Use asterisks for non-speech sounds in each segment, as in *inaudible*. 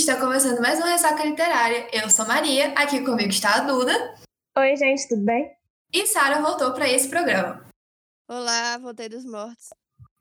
está começando mais uma Ressaca Literária. Eu sou Maria, aqui comigo está a Duda. Oi, gente, tudo bem? E Sara voltou para esse programa. Olá, voltei dos mortos.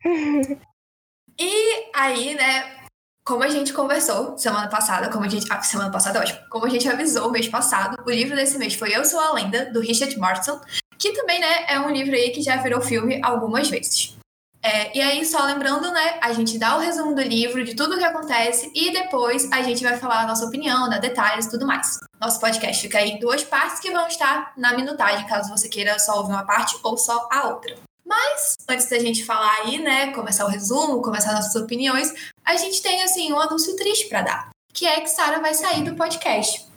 *laughs* e aí, né, como a gente conversou semana passada, como a gente. Ah, semana passada, ótimo. Como a gente avisou mês passado, o livro desse mês foi Eu Sou a Lenda, do Richard Martin, que também, né, é um livro aí que já virou filme algumas vezes. É, e aí, só lembrando, né, a gente dá o resumo do livro, de tudo o que acontece, e depois a gente vai falar a nossa opinião, dar detalhes e tudo mais. Nosso podcast fica aí em duas partes que vão estar na minutagem, caso você queira só ouvir uma parte ou só a outra. Mas, antes da gente falar aí, né, começar o resumo, começar nossas opiniões, a gente tem, assim, um anúncio triste para dar, que é que Sara vai sair do podcast.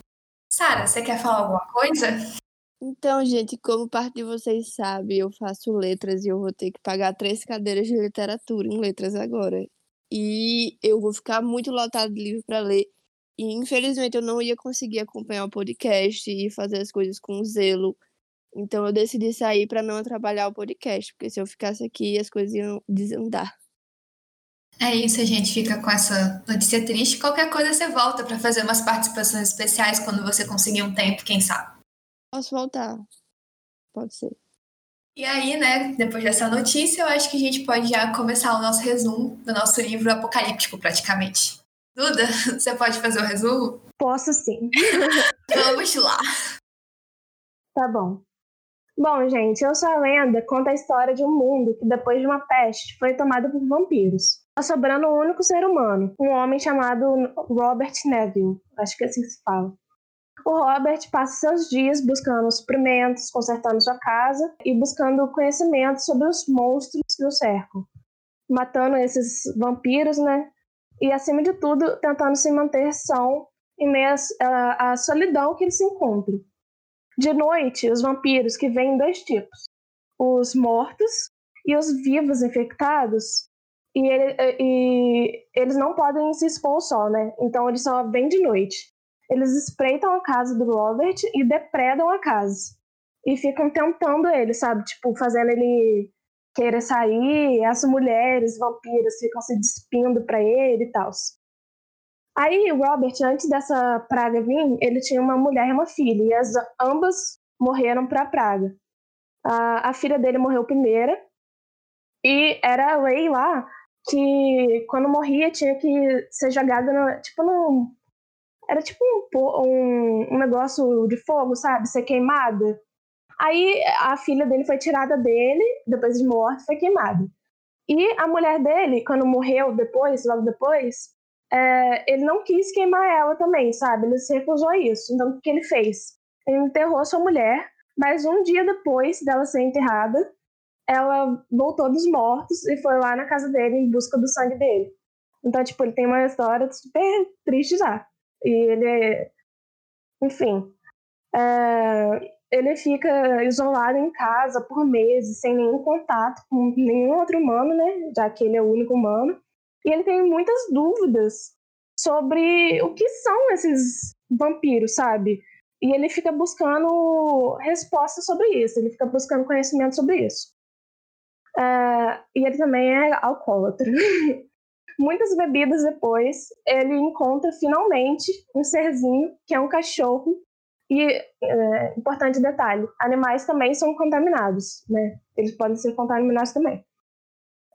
Sara, você quer falar alguma coisa? Então, gente, como parte de vocês sabe, eu faço letras e eu vou ter que pagar três cadeiras de literatura em letras agora. E eu vou ficar muito lotado de livro para ler. E infelizmente eu não ia conseguir acompanhar o podcast e fazer as coisas com zelo. Então eu decidi sair para não atrapalhar o podcast, porque se eu ficasse aqui as coisas iam desandar. É isso, a gente fica com essa notícia triste. Qualquer coisa você volta para fazer umas participações especiais quando você conseguir um tempo, quem sabe. Posso voltar. Pode ser. E aí, né, depois dessa notícia, eu acho que a gente pode já começar o nosso resumo do nosso livro apocalíptico, praticamente. Duda, *laughs* você pode fazer o resumo? Posso sim. *laughs* Vamos lá. Tá bom. Bom, gente, Eu Sou a Lenda conta a história de um mundo que, depois de uma peste, foi tomado por vampiros. Tá sobrando um único ser humano, um homem chamado Robert Neville. Acho que é assim que se fala. O Robert passa seus dias buscando suprimentos, consertando sua casa e buscando conhecimento sobre os monstros que o cercam, matando esses vampiros, né? E acima de tudo, tentando se manter são em meio à solidão que ele se encontra. De noite, os vampiros, que vêm em dois tipos: os mortos e os vivos infectados. E, ele, e eles não podem se expor ao sol, né? Então eles só vêm de noite. Eles espreitam a casa do Robert e depredam a casa. E ficam tentando ele, sabe? Tipo, fazendo ele querer sair. As mulheres vampiras ficam se despindo para ele e tal. Aí o Robert, antes dessa praga vir, ele tinha uma mulher e uma filha. E as ambas morreram para a praga. A, a filha dele morreu primeira. E era a lei lá que quando morria tinha que ser jogada no, tipo num era tipo um, um, um negócio de fogo, sabe? Ser queimada. Aí a filha dele foi tirada dele, depois de morte, foi queimada. E a mulher dele, quando morreu depois, logo depois, é, ele não quis queimar ela também, sabe? Ele se recusou a isso. Então, o que ele fez? Ele enterrou sua mulher, mas um dia depois dela ser enterrada, ela voltou dos mortos e foi lá na casa dele em busca do sangue dele. Então, tipo, ele tem uma história super triste já. E ele, enfim, é, ele fica isolado em casa por meses, sem nenhum contato com nenhum outro humano, né? Já que ele é o único humano. E ele tem muitas dúvidas sobre o que são esses vampiros, sabe? E ele fica buscando respostas sobre isso, ele fica buscando conhecimento sobre isso. É, e ele também é alcoólatra. *laughs* Muitas bebidas depois, ele encontra finalmente um serzinho, que é um cachorro. E, é, importante detalhe, animais também são contaminados, né? Eles podem ser contaminados também.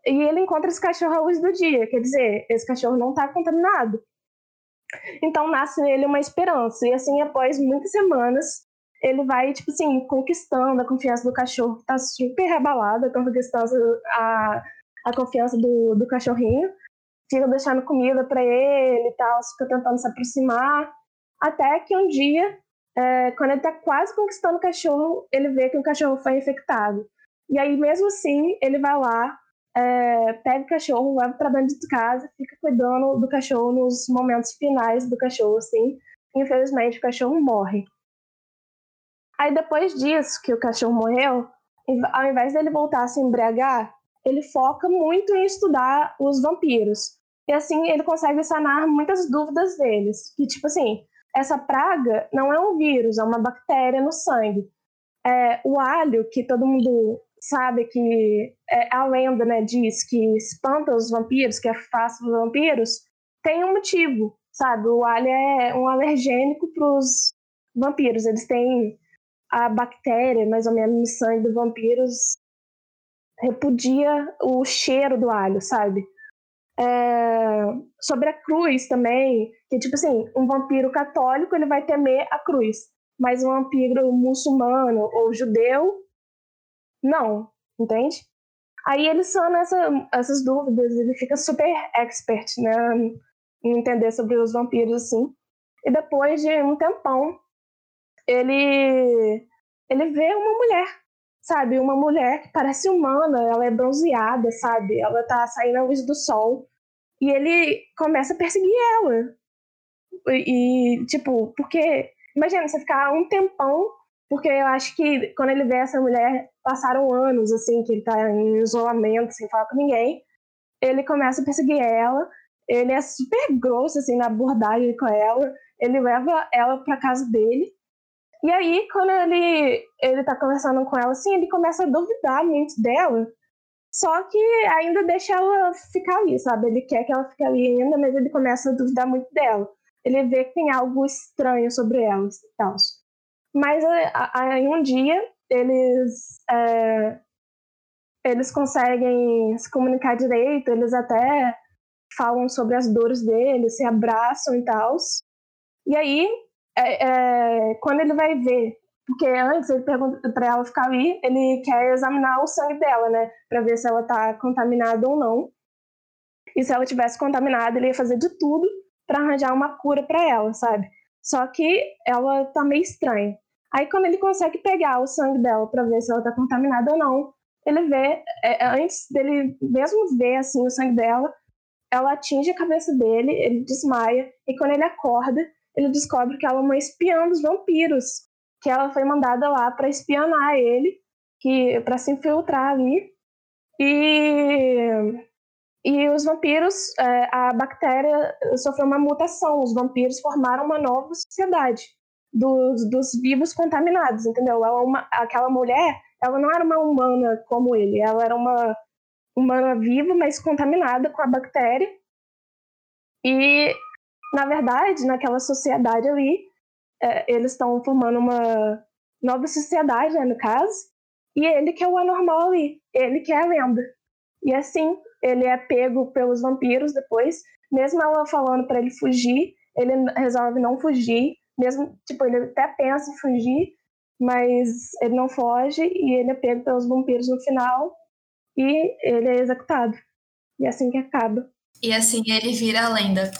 E ele encontra esse cachorro à luz do dia, quer dizer, esse cachorro não está contaminado. Então nasce nele uma esperança. E assim, após muitas semanas, ele vai, tipo assim, conquistando a confiança do cachorro, que tá super abalada, conquistando a, a confiança do, do cachorrinho fica deixando comida para ele e tal, fica tentando se aproximar, até que um dia, é, quando ele está quase conquistando o cachorro, ele vê que o cachorro foi infectado. E aí, mesmo assim, ele vai lá, é, pega o cachorro, leva para dentro de casa, fica cuidando do cachorro nos momentos finais do cachorro, assim. Infelizmente, o cachorro morre. Aí, depois disso, que o cachorro morreu, ao invés dele voltar a se embriagar, ele foca muito em estudar os vampiros. E assim ele consegue sanar muitas dúvidas deles. Que, tipo assim, essa praga não é um vírus, é uma bactéria no sangue. É, o alho, que todo mundo sabe que é, a lenda né, diz que espanta os vampiros, que afasta os vampiros, tem um motivo, sabe? O alho é um alergênico para os vampiros. Eles têm a bactéria, mais ou menos, no sangue dos vampiros repudia o cheiro do alho, sabe? É... Sobre a cruz também, que tipo assim, um vampiro católico ele vai temer a cruz, mas um vampiro muçulmano ou judeu, não, entende? Aí ele sana essa, essas dúvidas, ele fica super expert, né, em entender sobre os vampiros assim. E depois de um tempão, ele ele vê uma mulher, sabe? Uma mulher que parece humana, ela é bronzeada, sabe? Ela tá saindo à luz do sol. E ele começa a perseguir ela. E, tipo, porque. Imagina, você ficar um tempão, porque eu acho que quando ele vê essa mulher, passaram anos, assim, que ele tá em isolamento, sem falar com ninguém. Ele começa a perseguir ela. Ele é super grosso, assim, na abordagem com ela. Ele leva ela pra casa dele. E aí, quando ele, ele tá conversando com ela, assim, ele começa a duvidar muito dela. Só que ainda deixa ela ficar ali, sabe? Ele quer que ela fique ali ainda, mas ele começa a duvidar muito dela. Ele vê que tem algo estranho sobre ela e tal. Mas aí um dia eles é, eles conseguem se comunicar direito, eles até falam sobre as dores dele, se abraçam e tal. E aí é, é, quando ele vai ver, porque antes ele pergunta para ela ficar ali, ele quer examinar o sangue dela, né, para ver se ela tá contaminada ou não. E se ela tivesse contaminada, ele ia fazer de tudo para arranjar uma cura para ela, sabe? Só que ela tá meio estranha. Aí quando ele consegue pegar o sangue dela para ver se ela tá contaminada ou não, ele vê, é, antes dele mesmo ver assim o sangue dela, ela atinge a cabeça dele, ele desmaia e quando ele acorda, ele descobre que ela é uma espiã dos vampiros, que ela foi mandada lá para espionar ele, que para se infiltrar ali. E e os vampiros, é, a bactéria sofreu uma mutação. Os vampiros formaram uma nova sociedade dos, dos vivos contaminados, entendeu? Ela, uma, aquela mulher, ela não era uma humana como ele, ela era uma humana viva, mas contaminada com a bactéria. E na verdade, naquela sociedade ali, é, eles estão formando uma nova sociedade, né, no caso, e ele que é o anormal ali, ele que é a lenda. E assim, ele é pego pelos vampiros depois, mesmo ela falando para ele fugir, ele resolve não fugir, mesmo, tipo, ele até pensa em fugir, mas ele não foge e ele é pego pelos vampiros no final e ele é executado. E é assim que acaba. E assim ele vira a lenda.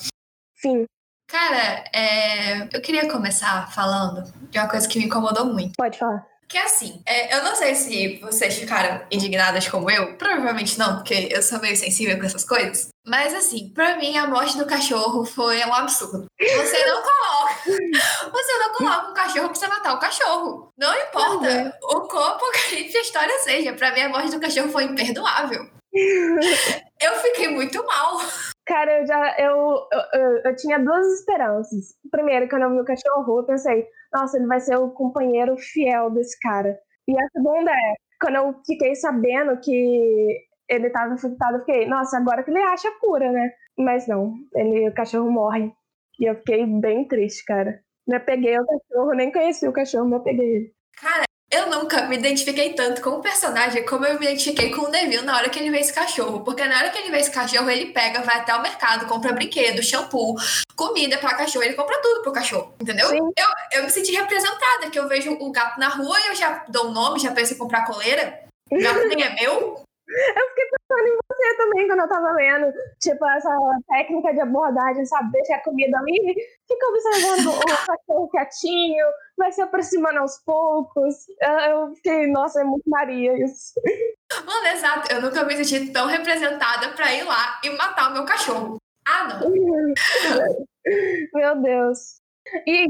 Sim. Cara, é... eu queria começar falando de uma coisa que me incomodou muito. Pode falar. Que é assim, é, eu não sei se vocês ficaram indignadas como eu, provavelmente não, porque eu sou meio sensível com essas coisas. Mas assim, pra mim a morte do cachorro foi um absurdo. Você não coloca. *laughs* Você não coloca um cachorro pra você matar o cachorro. Não importa uhum. o quão apocalipse a história seja. Pra mim a morte do cachorro foi imperdoável. *laughs* eu fiquei muito mal. Cara, eu já. Eu, eu, eu, tinha duas esperanças. Primeiro, quando eu vi o cachorro, eu pensei, nossa, ele vai ser o companheiro fiel desse cara. E a segunda é, quando eu fiquei sabendo que ele estava infectado, eu fiquei, nossa, agora que ele acha a cura, né? Mas não, ele, o cachorro morre. E eu fiquei bem triste, cara. Eu peguei o cachorro, nem conheci o cachorro, mas peguei ele. Cara, eu nunca me identifiquei tanto com o personagem como eu me identifiquei com o Neville na hora que ele vê esse cachorro. Porque na hora que ele vê esse cachorro, ele pega, vai até o mercado, compra brinquedo, shampoo, comida pra cachorro, ele compra tudo pro cachorro, entendeu? Eu, eu me senti representada, que eu vejo o gato na rua e eu já dou um nome, já penso em comprar coleira. O gato nem é meu. Eu fiquei pensando em você também quando eu tava lendo, tipo, essa técnica de abordagem, sabe? Deixa a comida ali, fica observando o *laughs* cachorro quietinho, vai se aproximando aos poucos. Eu fiquei, nossa, é muito Maria isso. Mano, exato. Eu nunca me senti tão representada pra ir lá e matar o meu cachorro. Ah, não. meu Deus. E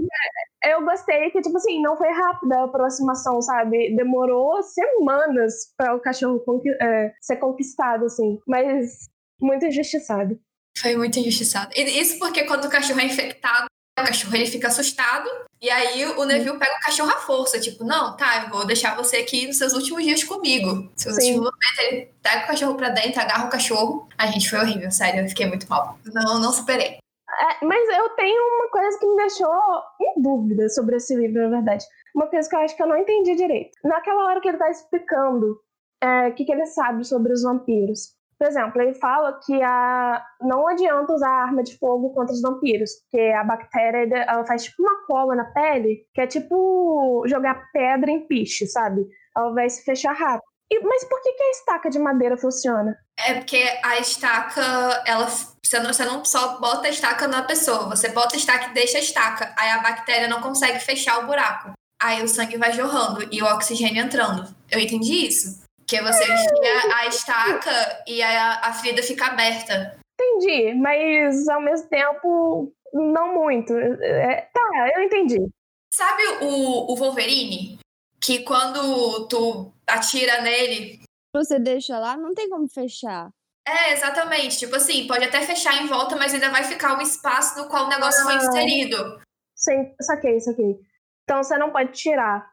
eu gostei que, tipo assim, não foi rápida a aproximação, sabe? Demorou semanas para o cachorro é, ser conquistado, assim. Mas muito injustiçado. Foi muito injustiçado. E isso porque quando o cachorro é infectado, o cachorro ele fica assustado. E aí o Neville pega o cachorro à força. Tipo, não, tá, eu vou deixar você aqui nos seus últimos dias comigo. Seus Sim. últimos momentos, ele pega o cachorro pra dentro, agarra o cachorro. A gente foi horrível, sério. Eu fiquei muito mal. Não, não superei. É, mas eu tenho uma coisa que me deixou em dúvida sobre esse livro, na verdade. Uma coisa que eu acho que eu não entendi direito. Naquela hora que ele tá explicando é, o que, que ele sabe sobre os vampiros. Por exemplo, ele fala que a... não adianta usar arma de fogo contra os vampiros, porque a bactéria ela faz tipo uma cola na pele, que é tipo jogar pedra em piche, sabe? Ela vai se fechar rápido. E, mas por que, que a estaca de madeira funciona? É porque a estaca, ela. Você não, você não só bota a estaca na pessoa, você bota a estaca e deixa a estaca. Aí a bactéria não consegue fechar o buraco. Aí o sangue vai jorrando e o oxigênio entrando. Eu entendi isso. Que você enfia a estaca e a, a ferida fica aberta. Entendi, mas ao mesmo tempo, não muito. É, tá, eu entendi. Sabe o, o Wolverine? Que quando tu atira nele. Você deixa lá, não tem como fechar. É, exatamente. Tipo assim, pode até fechar em volta, mas ainda vai ficar um espaço no qual o negócio ah, foi inserido. Sim, saquei, saquei. Então você não pode tirar.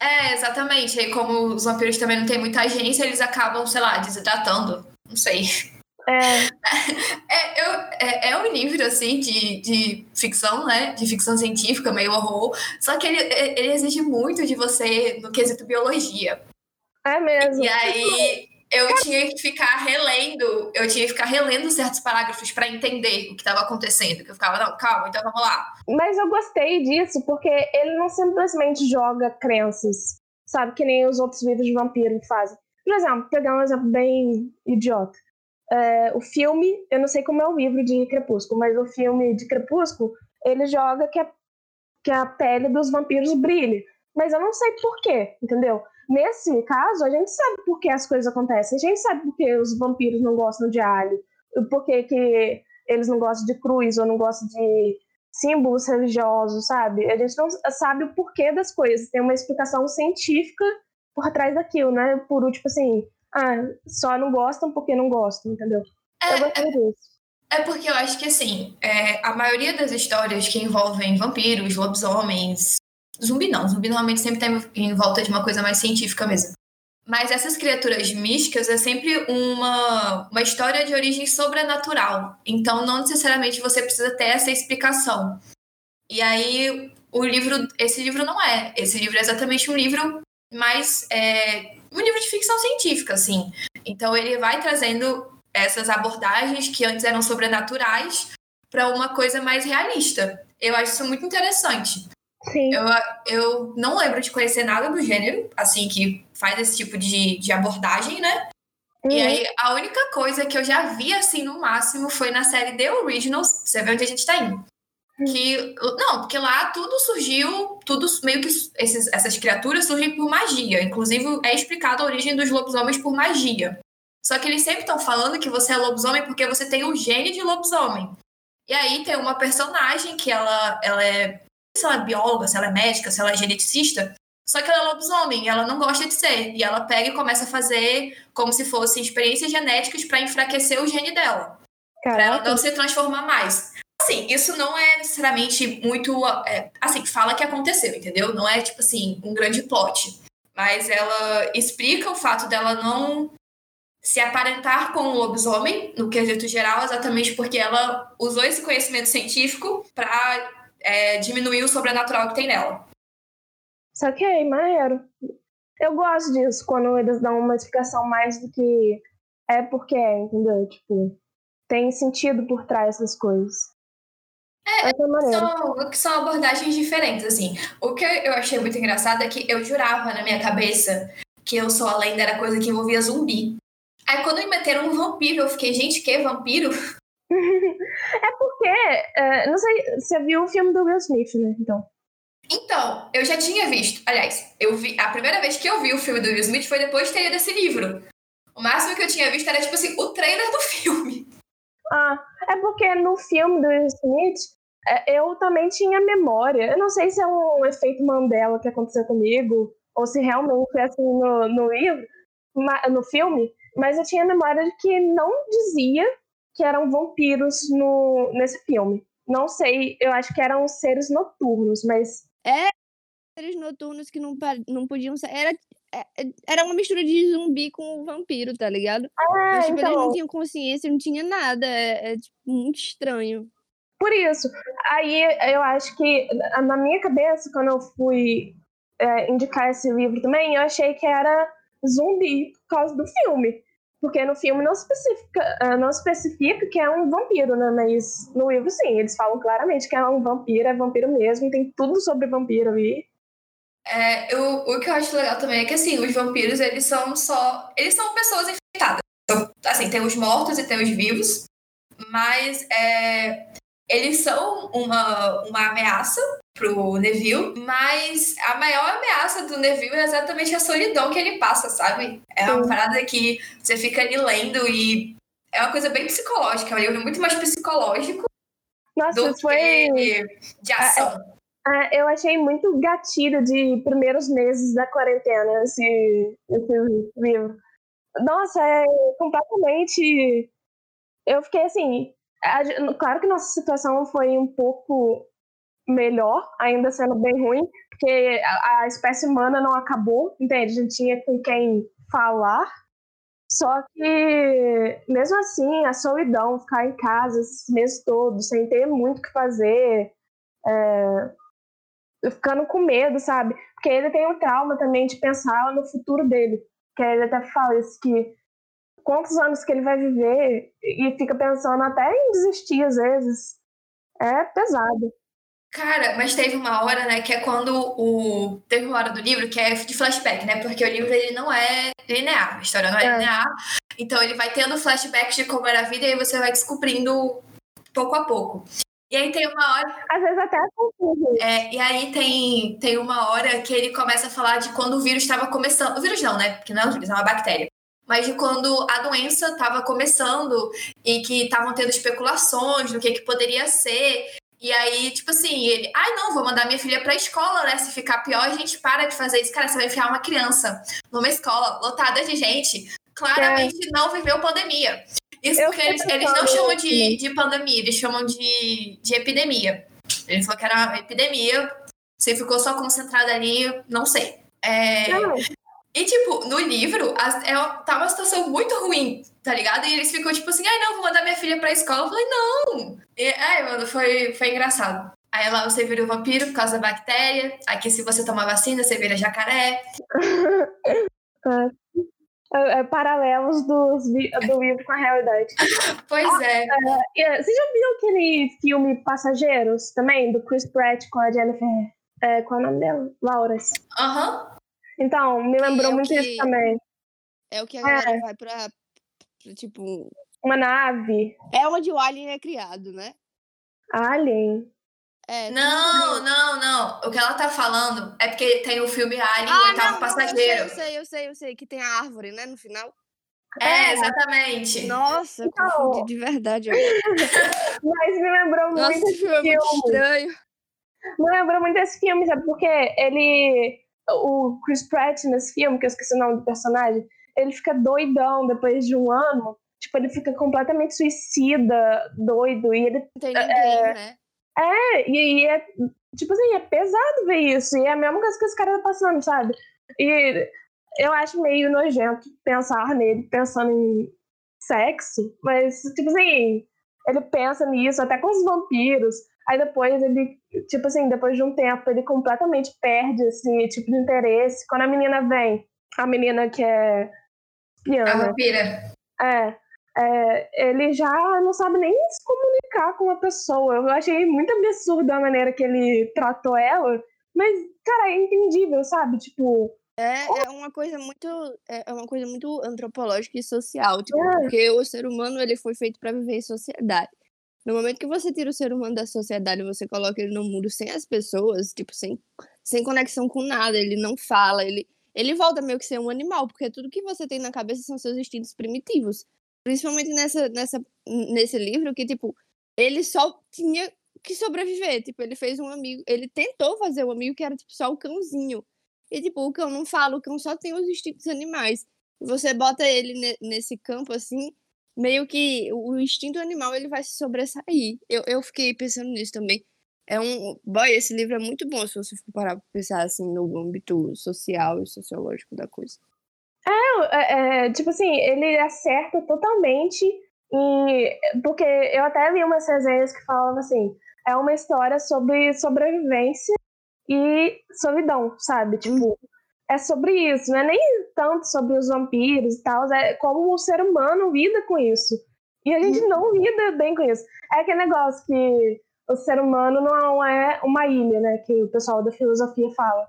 É, exatamente. Aí, como os vampiros também não têm muita agência, eles acabam, sei lá, desidratando. Não sei. É. É, eu, é, é, um livro, assim, de, de ficção, né? De ficção científica, meio horror. Só que ele, ele exige muito de você no quesito biologia. É mesmo. E aí eu tinha que ficar relendo, eu tinha que ficar relendo certos parágrafos para entender o que estava acontecendo. Que eu ficava, não, calma, então vamos lá. Mas eu gostei disso, porque ele não simplesmente joga crenças, sabe? Que nem os outros livros de vampiro fazem. Por exemplo, pegar um exemplo bem idiota. É, o filme, eu não sei como é o livro de Crepúsculo, mas o filme de Crepúsculo, ele joga que a, que a pele dos vampiros brilhe. Mas eu não sei por quê, entendeu? Nesse caso, a gente sabe por que as coisas acontecem. A gente sabe por que os vampiros não gostam de alho, por que, que eles não gostam de cruz ou não gostam de símbolos religiosos, sabe? A gente não sabe o porquê das coisas. Tem uma explicação científica por trás daquilo, né? Por tipo assim, ah, só não gostam porque não gostam, entendeu? É, eu gostei disso. É porque eu acho que, assim, é, a maioria das histórias que envolvem vampiros, lobisomens, zumbi não, zumbi normalmente sempre tem tá em volta de uma coisa mais científica mesmo. Mas essas criaturas místicas é sempre uma, uma história de origem sobrenatural. Então, não necessariamente você precisa ter essa explicação. E aí, o livro, esse livro não é. Esse livro é exatamente um livro mais é, um livro de ficção científica, assim. Então ele vai trazendo essas abordagens que antes eram sobrenaturais para uma coisa mais realista. Eu acho isso muito interessante. Sim. Eu, eu não lembro de conhecer nada do gênero, assim, que faz esse tipo de, de abordagem, né? Uhum. E aí, a única coisa que eu já vi, assim, no máximo, foi na série The Originals. Você vê onde a gente tá indo. Que, não, porque lá tudo surgiu, tudo meio que esses, essas criaturas surgem por magia. Inclusive, é explicado a origem dos lobisomens por magia. Só que eles sempre estão falando que você é lobisomem porque você tem o gene de lobisomem. E aí tem uma personagem que ela, ela é, se ela é bióloga, se ela é médica, se ela é geneticista, só que ela é lobisomem e ela não gosta de ser. E ela pega e começa a fazer como se fossem experiências genéticas para enfraquecer o gene dela. Para ela não se transformar mais. Assim, isso não é necessariamente muito. É, assim, fala que aconteceu, entendeu? Não é, tipo assim, um grande plot. Mas ela explica o fato dela não se aparentar com o lobisomem, no quesito geral, exatamente porque ela usou esse conhecimento científico para é, diminuir o sobrenatural que tem nela. Saquei, maneiro. Eu gosto disso, quando eles dão uma explicação mais do que é porque é, entendeu? Tipo, tem sentido por trás das coisas. É, são, são abordagens diferentes, assim. O que eu achei muito engraçado é que eu jurava na minha cabeça que eu sou a lenda era coisa que envolvia zumbi. Aí quando me meteram um vampiro, eu fiquei, gente, que vampiro? *laughs* é porque, uh, não sei, você viu o filme do Will Smith, né? Então. Então, eu já tinha visto. Aliás, eu vi. A primeira vez que eu vi o filme do Will Smith foi depois de ter lido esse livro. O máximo que eu tinha visto era, tipo assim, o trailer do filme. Ah, é porque no filme do Will Smith, é, eu também tinha memória. Eu não sei se é um efeito Mandela que aconteceu comigo, ou se realmente é assim no, no livro, no filme, mas eu tinha memória de que não dizia que eram vampiros no, nesse filme. Não sei, eu acho que eram seres noturnos, mas. É, seres noturnos que não, não podiam ser. Era, era uma mistura de zumbi com vampiro, tá ligado? Ah, Mas, tipo, então... eles não tinham consciência, não tinha nada. É, é tipo, muito estranho. por isso. Aí eu acho que, na minha cabeça, quando eu fui é, indicar esse livro também, eu achei que era zumbi por causa do filme. Porque no filme não especifica, é, não especifica que é um vampiro, né? Mas no livro, sim, eles falam claramente que é um vampiro, é vampiro mesmo, tem tudo sobre vampiro ali. É, eu, o que eu acho legal também é que, assim, os vampiros, eles são só... Eles são pessoas infectadas. Então, assim, tem os mortos e tem os vivos, mas é, eles são uma, uma ameaça pro Neville, mas a maior ameaça do Neville é exatamente a solidão que ele passa, sabe? É uma parada que você fica ali lendo e é uma coisa bem psicológica, é um livro muito mais psicológico Nossa, do foi... que de ação. É, eu achei muito gatilho de primeiros meses da quarentena esse, esse livro. Nossa, é completamente. Eu fiquei assim. Claro que nossa situação foi um pouco melhor, ainda sendo bem ruim, porque a, a espécie humana não acabou, entende? A gente tinha com quem falar. Só que, mesmo assim, a solidão, ficar em casa esses meses todos, sem ter muito o que fazer, é, ficando com medo, sabe? Porque ele tem um trauma também de pensar no futuro dele. Que ele até fala isso, que quantos anos que ele vai viver e fica pensando até em desistir às vezes. É pesado. Cara, mas teve uma hora, né, que é quando o. Teve uma hora do livro que é de flashback, né? Porque o livro ele não é linear, a história não é, é. linear. Então ele vai tendo flashbacks de como era a vida e aí você vai descobrindo pouco a pouco. E aí tem uma hora. Às vezes até é, é, E aí tem, tem uma hora que ele começa a falar de quando o vírus estava começando. O vírus não, né? Porque não é um vírus, é uma bactéria. Mas de quando a doença estava começando e que estavam tendo especulações do que, que poderia ser. E aí, tipo assim, ele, ai ah, não, vou mandar minha filha pra escola, né? Se ficar pior, a gente para de fazer isso. Cara, você vai enfiar uma criança numa escola lotada de gente, claramente é. não viveu pandemia. Isso eu porque eles, eles não chamam de, de pandemia, eles chamam de, de epidemia. Ele falou que era epidemia, você ficou só concentrada ali, não sei. É, e, tipo, no livro, a, é, tá uma situação muito ruim, tá ligado? E eles ficam, tipo assim, ai, não, vou mandar minha filha pra escola. Eu falei, não! E, ai, mano, foi, foi engraçado. Aí lá você vira o vampiro por causa da bactéria. Aqui, se você tomar vacina, você vira jacaré. *laughs* É, é, paralelos dos, do livro com a realidade. Pois ah, é. é. Você já viu aquele filme Passageiros também, do Chris Pratt com a Jennifer. É, qual é o nome dela? Lauras. Aham. Uhum. Então, me lembrou é muito que, isso também. É o que a galera é. vai pra, pra, tipo. Uma nave. É onde o Alien é criado, né? Alien. É, não, não, não. O que ela tá falando é porque tem o filme Alien, ah, o oitavo não, passageiro. Eu sei, eu sei, eu sei, que tem a árvore, né, no final. É, é. exatamente. Nossa, então... confundi de verdade. *laughs* Mas me lembrou Nossa, muito esse filme. Muito estranho. Me lembrou muito desse filme, sabe? Porque ele o Chris Pratt nesse filme, que eu esqueci o nome do personagem, ele fica doidão depois de um ano. Tipo, ele fica completamente suicida, doido. E ele. Não tem ninguém, é, né? É, e, e, é. Tipo assim, é pesado ver isso. E é a mesma coisa que esse cara tá passando, sabe? E eu acho meio nojento pensar nele pensando em sexo. Mas, tipo assim, ele pensa nisso, até com os vampiros. Aí depois ele, tipo assim, depois de um tempo, ele completamente perde esse tipo de interesse. Quando a menina vem, a menina que é piana. A vampira. É, é, ele já não sabe nem se comunicar com a pessoa. Eu achei muito absurda a maneira que ele tratou ela, mas, cara, é entendível, sabe? Tipo. É, é uma coisa muito é, é uma coisa muito antropológica e social, tipo, é. porque o ser humano ele foi feito para viver em sociedade. No momento que você tira o ser humano da sociedade, você coloca ele no mundo sem as pessoas, tipo, sem, sem conexão com nada, ele não fala, ele, ele volta meio que ser um animal, porque tudo que você tem na cabeça são seus instintos primitivos. Principalmente nessa, nessa, nesse livro, que, tipo, ele só tinha que sobreviver. Tipo, ele fez um amigo, ele tentou fazer um amigo que era, tipo, só o cãozinho. E, tipo, o cão não fala, o cão só tem os instintos animais. Você bota ele nesse campo, assim, meio que o instinto animal ele vai se sobressair. Eu, eu fiquei pensando nisso também. É um. Boy, esse livro é muito bom se você for parar pra pensar assim no âmbito social e sociológico da coisa. É, é, é tipo assim, ele acerta totalmente e porque eu até li umas resenhas que falavam assim, é uma história sobre sobrevivência e solidão, sabe? Tipo, é sobre isso, não é nem tanto sobre os vampiros e tal, é como o ser humano lida com isso. E a gente não lida bem com isso. É aquele negócio que o ser humano não é uma ilha, né? Que o pessoal da filosofia fala.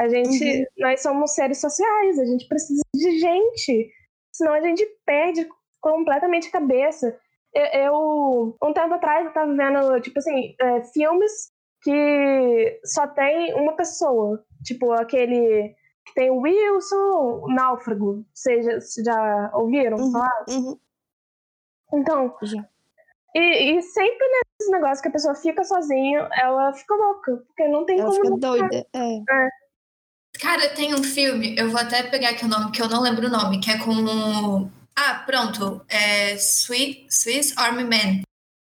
A gente, uhum. nós somos seres sociais, a gente precisa de gente, senão a gente perde completamente a cabeça. Eu, um tempo atrás, eu tava vendo, tipo assim, é, filmes que só tem uma pessoa. Tipo, aquele que tem o Wilson, o Náufrago. Vocês já ouviram uhum, falar? Uhum. Então, já. E, e, sempre nesse negócio que a pessoa fica sozinha, ela fica louca, porque não tem ela como. Fica doida, é. é. Cara, tem um filme, eu vou até pegar aqui o nome, que eu não lembro o nome, que é com. Ah, pronto. É Sweet, Swiss Army Man.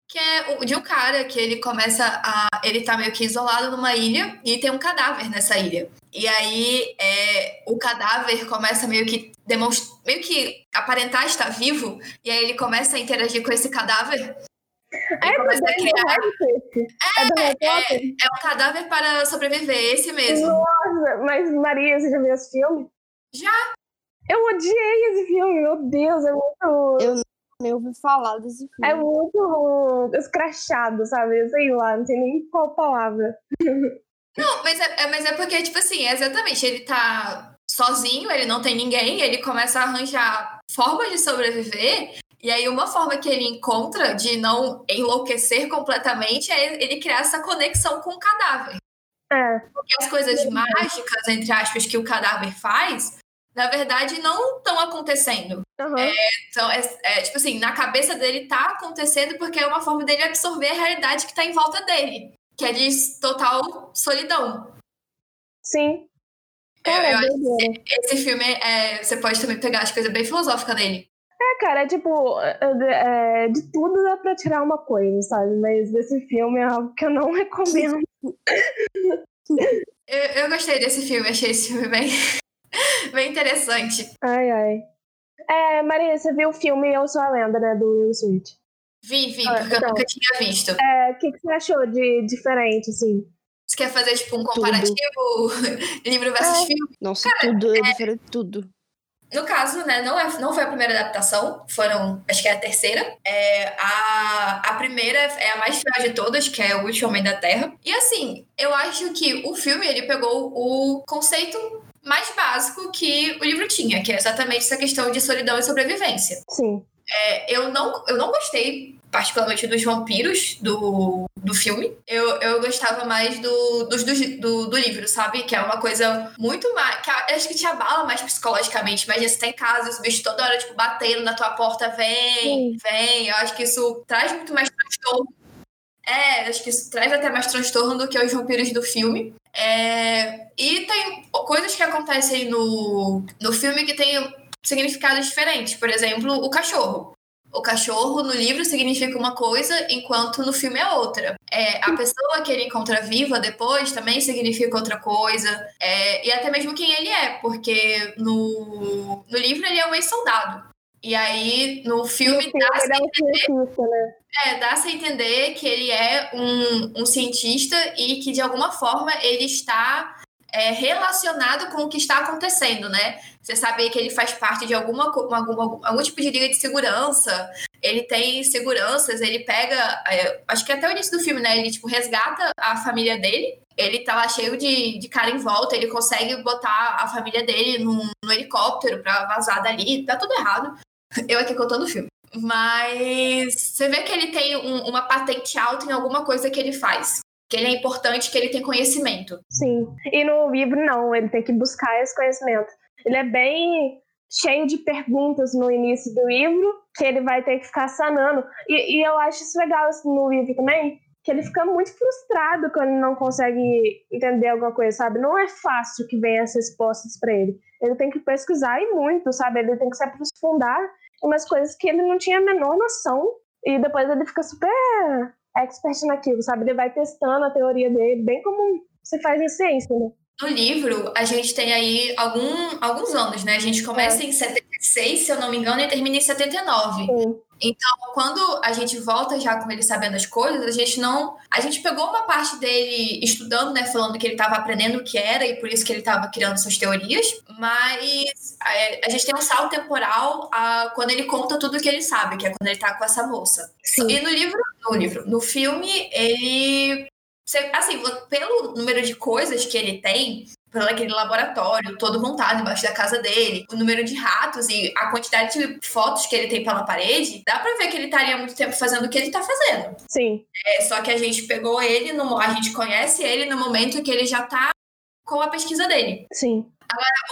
Que é de um cara que ele começa a. Ele tá meio que isolado numa ilha e tem um cadáver nessa ilha. E aí é, o cadáver começa meio que demonstra, meio que aparentar estar vivo, e aí ele começa a interagir com esse cadáver. É, criar. É, é, é, é um cadáver para sobreviver, esse mesmo. Nossa, mas Maria, você já viu esse filme? Já. Eu odiei esse filme, meu Deus, é muito. Eu nem ouvi falar desse filme. É muito escrachado, sabe? Sei lá, não sei nem qual palavra. Não, mas é, é, mas é porque, tipo assim, exatamente, ele tá sozinho, ele não tem ninguém, ele começa a arranjar formas de sobreviver. E aí, uma forma que ele encontra de não enlouquecer completamente é ele criar essa conexão com o cadáver. É. Porque as coisas mágicas, entre aspas, que o cadáver faz, na verdade, não estão acontecendo. Uhum. É, então, é, é, tipo assim, na cabeça dele tá acontecendo porque é uma forma dele absorver a realidade que tá em volta dele que é de total solidão. Sim. Cara, eu, eu esse filme, é, você pode também pegar as coisas bem filosóficas nele. É, cara, é tipo, é, de tudo dá pra tirar uma coisa, sabe? Mas desse filme é algo que eu não *laughs* recomendo. *laughs* eu, eu gostei desse filme, achei esse filme bem, *laughs* bem interessante. Ai, ai. É, Maria, você viu o filme Eu Sou a Lenda, né, do Will Smith? Vi, vi, ah, porque então, eu nunca tinha visto. É, o que, que você achou de diferente, assim? Você quer fazer, tipo, um comparativo livro versus é. filme? Nossa, Cara, tudo é, é diferente, tudo. No caso, né, não, é, não foi a primeira adaptação, foram, acho que é a terceira. É, a, a primeira é a mais fiel de todas, que é O Último Homem da Terra. E assim, eu acho que o filme, ele pegou o conceito mais básico que o livro tinha, que é exatamente essa questão de solidão e sobrevivência. Sim. É, eu, não, eu não gostei particularmente dos vampiros do, do filme. Eu, eu gostava mais do, dos, do, do, do livro, sabe? Que é uma coisa muito mais. Que acho que te abala mais psicologicamente. Imagina, você tá em casa, os bichos toda hora, tipo, batendo na tua porta, vem, Sim. vem. Eu acho que isso traz muito mais transtorno. É, acho que isso traz até mais transtorno do que os vampiros do filme. É, e tem coisas que acontecem no, no filme que tem significados diferentes. Por exemplo, o cachorro. O cachorro no livro significa uma coisa, enquanto no filme é outra. É, a pessoa que ele encontra viva depois também significa outra coisa. É, e até mesmo quem ele é, porque no, no livro ele é um ex-soldado. E aí, no filme, dá-se a entender, né? é, dá a entender que ele é um, um cientista e que, de alguma forma, ele está é, relacionado com o que está acontecendo, né? Você sabe que ele faz parte de alguma, algum tipo de liga de segurança, ele tem seguranças, ele pega. É, acho que até o início do filme, né? Ele tipo, resgata a família dele. Ele tá lá cheio de, de cara em volta, ele consegue botar a família dele num, no helicóptero pra vazar dali. Tá tudo errado. Eu aqui contando o filme. Mas você vê que ele tem um, uma patente alta em alguma coisa que ele faz que ele é importante, que ele tem conhecimento. Sim. E no livro, não, ele tem que buscar esse conhecimento. Ele é bem cheio de perguntas no início do livro, que ele vai ter que ficar sanando. E, e eu acho isso legal assim, no livro também, que ele fica muito frustrado quando não consegue entender alguma coisa, sabe? Não é fácil que venha essas respostas para ele. Ele tem que pesquisar e muito, sabe? Ele tem que se aprofundar em umas coisas que ele não tinha a menor noção. E depois ele fica super expert naquilo, sabe? Ele vai testando a teoria dele, bem como se faz em ciência, né? no livro, a gente tem aí algum, alguns anos, né? A gente começa É. em 76, se eu não me engano, e termina em 79. Sim. Então, quando a gente volta já com ele sabendo as coisas, a gente não. A gente pegou uma parte dele estudando, né? Falando que ele estava aprendendo o que era e por isso que ele estava criando suas teorias. Mas é, a gente tem um salto temporal a, quando ele conta tudo o que ele sabe, que é quando ele tá com essa moça. Sim. E no livro, no livro, no filme, ele. Assim, pelo número de coisas que ele tem, pelo aquele laboratório todo montado embaixo da casa dele, o número de ratos e a quantidade de fotos que ele tem pela parede, dá pra ver que ele estaria muito tempo fazendo o que ele tá fazendo. Sim. É, só que a gente pegou ele, no, a gente conhece ele no momento que ele já tá com a pesquisa dele. Sim.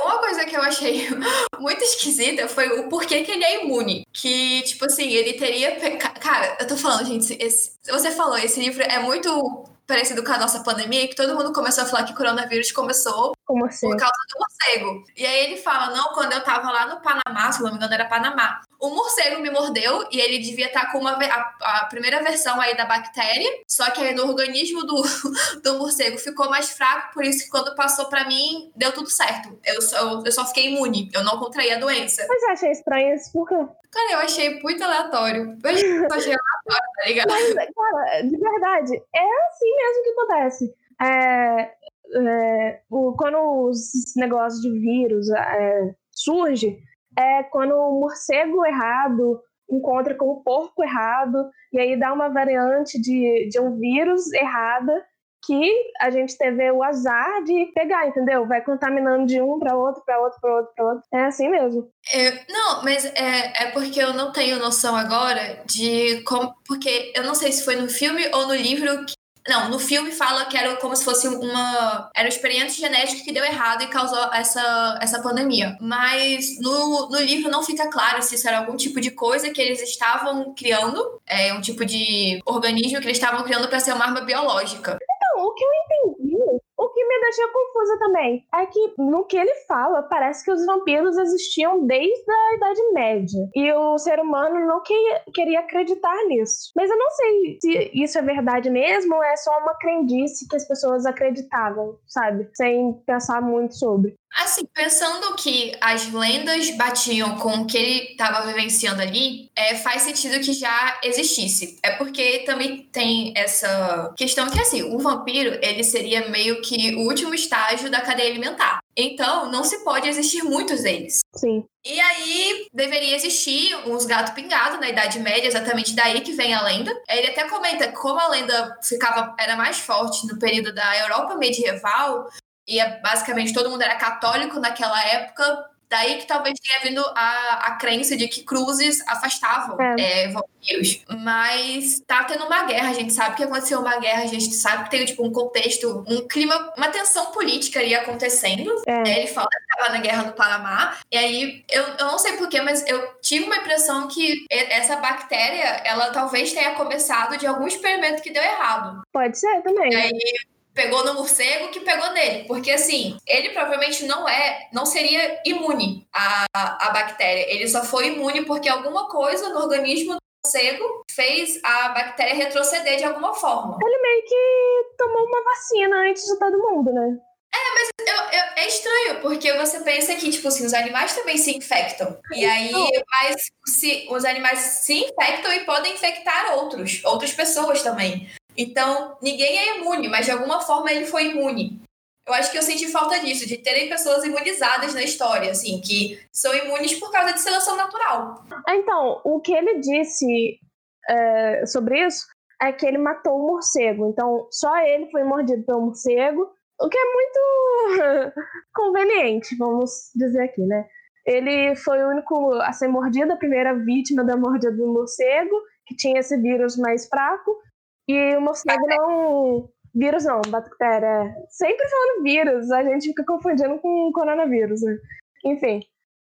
Uma coisa que eu achei *laughs* muito esquisita foi o porquê que ele é imune. Que, tipo assim, ele teria. pe- ca- Cara, eu tô falando, gente, esse... você falou, esse livro é muito parecido com a nossa pandemia, que todo mundo começou a falar que coronavírus começou Como assim? por causa do morcego. E aí ele fala: não, quando eu tava lá no Panamá, se não me engano era Panamá, o morcego me mordeu e ele devia estar com uma, a, a primeira versão aí da bactéria, só que aí no organismo do, *laughs* do morcego ficou mais fraco, por isso que quando passou pra mim, deu tudo certo. Eu só, eu só fiquei imune, eu não contraí a doença. Mas eu achei estranho isso, por quê? Cara, eu achei muito aleatório. Eu achei aleatório, tá ligado? Mas, cara, de verdade, é assim mesmo que acontece. É, é, o- quando os negócios de vírus é, surge, é quando o morcego errado encontra com o porco errado, e aí dá uma variante de, de um vírus errada que a gente teve o azar de pegar, entendeu? Vai contaminando de um para outro, para outro, para outro, para outro. É assim mesmo. É, não, mas é, é porque eu não tenho noção agora de como. Porque eu não sei se foi no filme ou no livro. Não, no filme fala que era como se fosse uma. Era um experimento genético que deu errado e causou essa, essa pandemia. Mas no, no livro não fica claro se isso era algum tipo de coisa que eles estavam criando, é, um tipo de organismo que eles estavam criando para ser uma arma biológica. Não, o que eu entendi, o que me deixou confusa também, é que no que ele fala, parece que os vampiros existiam desde a Idade Média. E o ser humano não que- queria acreditar nisso. Mas eu não sei se isso é verdade mesmo ou é só uma crendice que as pessoas acreditavam, sabe? Sem pensar muito sobre. Assim, pensando que as lendas batiam com o que ele estava vivenciando ali, é, faz sentido que já existisse. É porque também tem essa questão que, assim, o vampiro, ele seria meio que o último estágio da cadeia alimentar. Então, não se pode existir muitos deles. Sim. E aí, deveria existir uns gato pingado na Idade Média, exatamente daí que vem a lenda. Ele até comenta que como a lenda ficava, era mais forte no período da Europa medieval, e é, basicamente todo mundo era católico naquela época, daí que talvez tenha vindo a, a crença de que cruzes afastavam é, vampiros. Mas tá tendo uma guerra, a gente sabe que aconteceu uma guerra, a gente sabe que tem tipo, um contexto, um clima, uma tensão política ali acontecendo. É. Ele fala que estava na guerra do Panamá. E aí, eu, eu não sei porquê, mas eu tive uma impressão que essa bactéria, ela talvez tenha começado de algum experimento que deu errado. Pode ser também. E aí, pegou no morcego que pegou nele. Porque, assim, ele provavelmente não é, não seria imune à, à bactéria. Ele só foi imune porque alguma coisa no organismo do morcego fez a bactéria retroceder de alguma forma. Ele meio que tomou uma vacina antes de todo mundo, né? Eu- eu- é estranho, porque você pensa que, tipo assim, os animais também se infectam. E aí, mas se, os animais se infectam e podem infectar outros, outras pessoas também. Então, ninguém é imune, mas de alguma forma ele foi imune. Eu acho que eu senti falta disso, de terem pessoas imunizadas na história, assim, que são imunes por causa de seleção natural. Então, o que ele disse é, sobre isso é que ele matou o morcego. Então, só ele foi mordido pelo morcego, o que é muito *laughs* conveniente, vamos dizer aqui, né? Ele foi o único a ser mordido, a primeira vítima da mordida do morcego, que tinha esse vírus mais fraco, e o morcego não. Vírus não, bactéria. é. Sempre falando vírus, a gente fica confundindo com coronavírus, né? Enfim,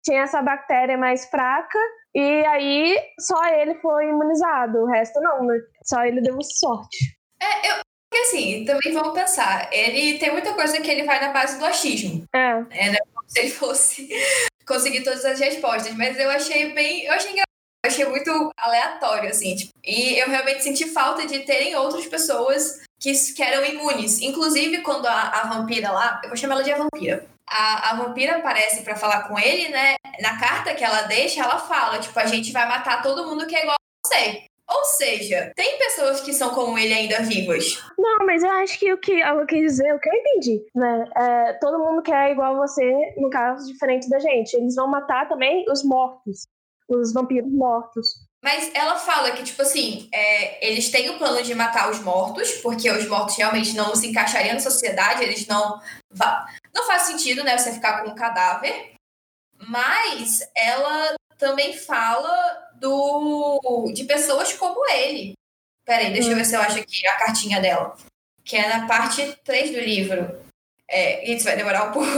tinha essa bactéria mais fraca, e aí só ele foi imunizado, o resto não, né? Só ele deu sorte. Porque assim, também vamos pensar, ele tem muita coisa que ele vai na base do achismo. É, como se ele fosse *laughs* conseguir todas as respostas, mas eu achei bem, eu achei engraçado, eu achei muito aleatório assim, tipo, e eu realmente senti falta de terem outras pessoas que, que eram imunes. Inclusive, quando a, a vampira lá, eu vou chamar ela de a vampira. A, a vampira aparece para falar com ele, né? Na carta que ela deixa, ela fala: tipo, a gente vai matar todo mundo que é igual a você. Ou seja, tem pessoas que são como ele ainda vivas. Não, mas eu acho que o que eu quis dizer, o que eu entendi, né? É, todo mundo quer igual você, no caso, diferente da gente. Eles vão matar também os mortos, os vampiros mortos. Mas ela fala que, tipo assim, é, eles têm o plano de matar os mortos, porque os mortos realmente não se encaixariam na sociedade, eles não. Não faz sentido, né, você ficar com um cadáver. Mas ela também fala do de pessoas como ele. Peraí, deixa eu ver se eu acho aqui a cartinha dela. Que é na parte 3 do livro. É, isso vai demorar um pouco.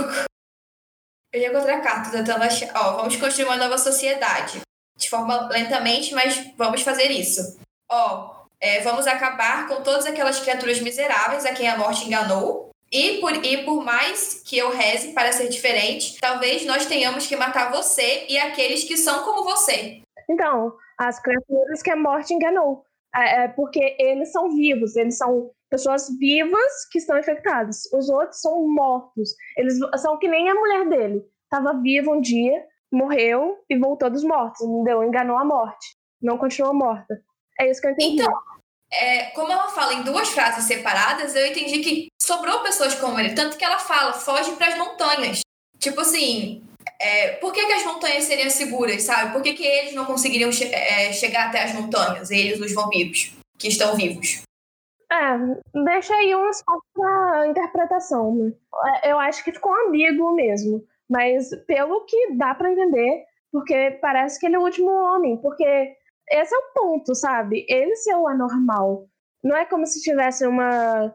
Eu já encontrei a carta tentando achar. Ó, vamos construir uma nova sociedade. De forma lentamente, mas vamos fazer isso. Ó, é, vamos acabar com todas aquelas criaturas miseráveis a quem a morte enganou. E por, e por mais que eu reze para ser diferente, talvez nós tenhamos que matar você e aqueles que são como você. Então, as criaturas que a morte enganou. É, é porque eles são vivos, eles são pessoas vivas que estão infectadas. Os outros são mortos. Eles são que nem a mulher dele. Estava viva um dia, morreu e voltou dos mortos, entendeu? Enganou a morte. Não continuou morta. É isso que eu entendi. Então, é, como ela fala em duas frases separadas, eu entendi que sobrou pessoas como ele. Tanto que ela fala, foge para as montanhas. Tipo assim, é, por que, que, as montanhas seriam seguras, sabe? Por que, que eles não conseguiriam che é, chegar até as montanhas, eles, os vampiros, que estão vivos? É, deixa aí um espaço para interpretação. Né? É, eu acho que ficou ambíguo mesmo, mas pelo que dá para entender, porque parece que ele é o último homem, porque esse é o ponto, sabe? Ele ser o anormal. Não é como se tivesse uma,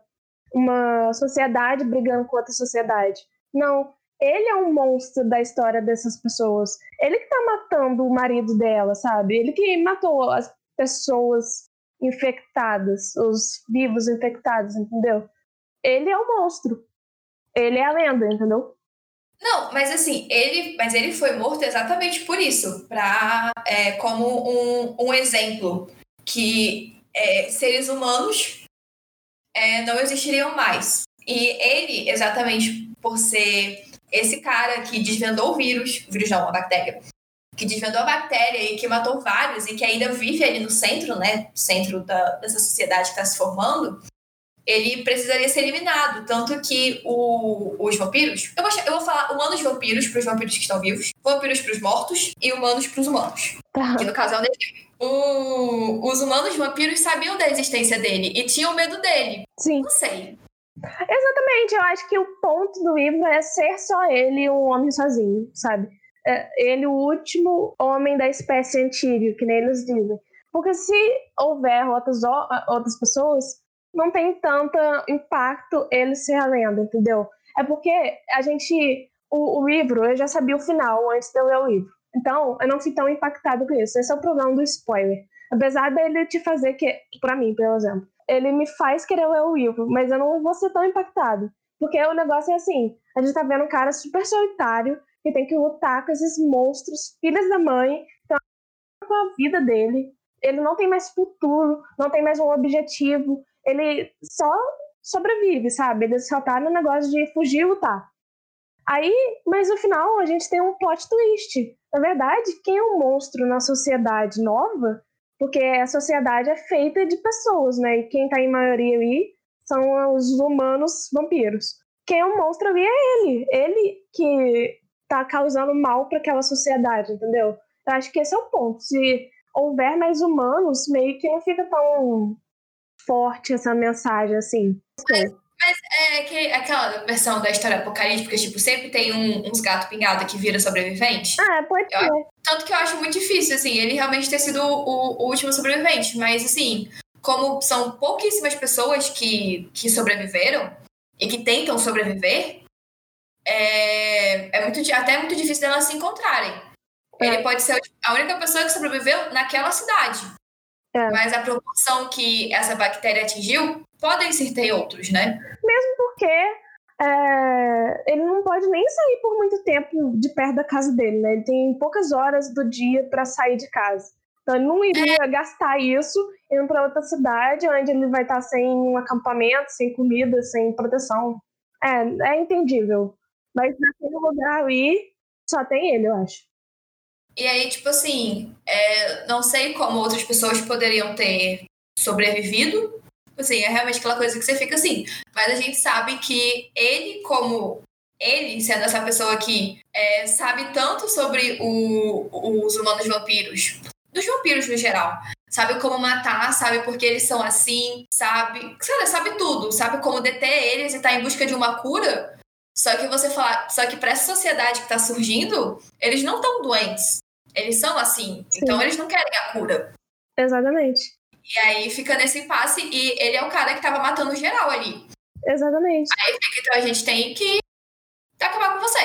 uma sociedade brigando com outra sociedade. Não, ele é um monstro da história dessas pessoas. Ele que tá matando o marido dela, sabe? Ele que matou as pessoas infectadas, os vivos infectados, entendeu? Ele é o monstro. Ele é a lenda, entendeu? Não, mas assim, ele, mas ele foi morto exatamente por isso, para é, como um, um exemplo que é, seres humanos é, não existiriam mais. E ele, exatamente por ser esse cara que desvendou o vírus, o vírus não, a bactéria, que desvendou a bactéria e que matou vários e que ainda vive ali no centro, né, centro da, dessa sociedade que está se formando, ele precisaria ser eliminado. Tanto que o, os vampiros, eu vou, eu vou falar humanos vampiros para os vampiros que estão vivos, vampiros para os mortos e humanos para os humanos. Tá. Que no caso é o Neil. O, os humanos vampiros sabiam da existência dele e tinham medo dele. Sim. Não sei. Exatamente, eu acho que o ponto do livro é ser só ele um homem sozinho, sabe? É ele o último homem da espécie antiga, que nem eles dizem. Porque se houver outras, outras pessoas, não tem tanto impacto ele ser a lenda, entendeu? É porque a gente. O, o, livro, eu já sabia o final antes de eu ler o livro. Então, eu não fui tão impactado com isso. Esse é o problema do spoiler. Apesar dele te fazer que, para mim, por exemplo, ele me faz querer ler o livro, mas eu não vou ser tão impactado. Porque o negócio é assim: a gente tá vendo um cara super solitário que tem que lutar com esses monstros, filhos da mãe, então, com a vida dele. Ele não tem mais futuro, não tem mais um objetivo, ele só sobrevive, sabe? Ele só tá no negócio de fugir e lutar. Aí, mas no final a gente tem um plot twist. Na verdade, quem é um monstro na sociedade nova porque a sociedade é feita de pessoas, né? E quem está em maioria ali são os humanos vampiros. Quem é o monstro ali é ele. Ele que está causando mal para aquela sociedade, entendeu? Eu acho que esse é o ponto. Se houver mais humanos, meio que não fica tão forte essa mensagem assim. Mas, mas é que aquela versão da história apocalíptica, tipo, sempre tem um, uns gatos pingados que vira sobrevivente. Ah, pode ser. tanto que eu acho muito difícil, assim, ele realmente ter sido o, o último sobrevivente. Mas, assim, como são pouquíssimas pessoas que, que sobreviveram e que tentam sobreviver, é, é muito, até é muito difícil delas se encontrarem. É. Ele pode ser a única pessoa que sobreviveu naquela cidade. É. Mas a proporção que essa bactéria atingiu podem ser ter outros, né? Mesmo porque é, ele não pode nem sair por muito tempo de perto da casa dele, né? Ele tem poucas horas do dia para sair de casa. Então ele não iria é. gastar isso indo para outra cidade, onde ele vai estar sem um acampamento, sem comida, sem proteção. É, é entendível. Mas naquele lugar ali, só tem ele, eu acho. E aí, tipo assim, é, não sei como outras pessoas poderiam ter sobrevivido. Assim, é realmente aquela coisa que você fica assim. Mas a gente sabe que ele, como ele, sendo essa pessoa que é, sabe tanto sobre o, os humanos vampiros, dos vampiros no geral, sabe como matar, sabe porque eles são assim, sabe, sabe, sabe tudo, sabe como deter eles e tá em busca de uma cura. Só que você fala, só que para essa sociedade que tá surgindo, eles não estão doentes. Eles são assim. Sim. Então eles não querem a cura. Exatamente. E aí fica nesse impasse e ele é o cara que tava matando geral ali. Exatamente. Aí fica, então a gente tem que acabar com você.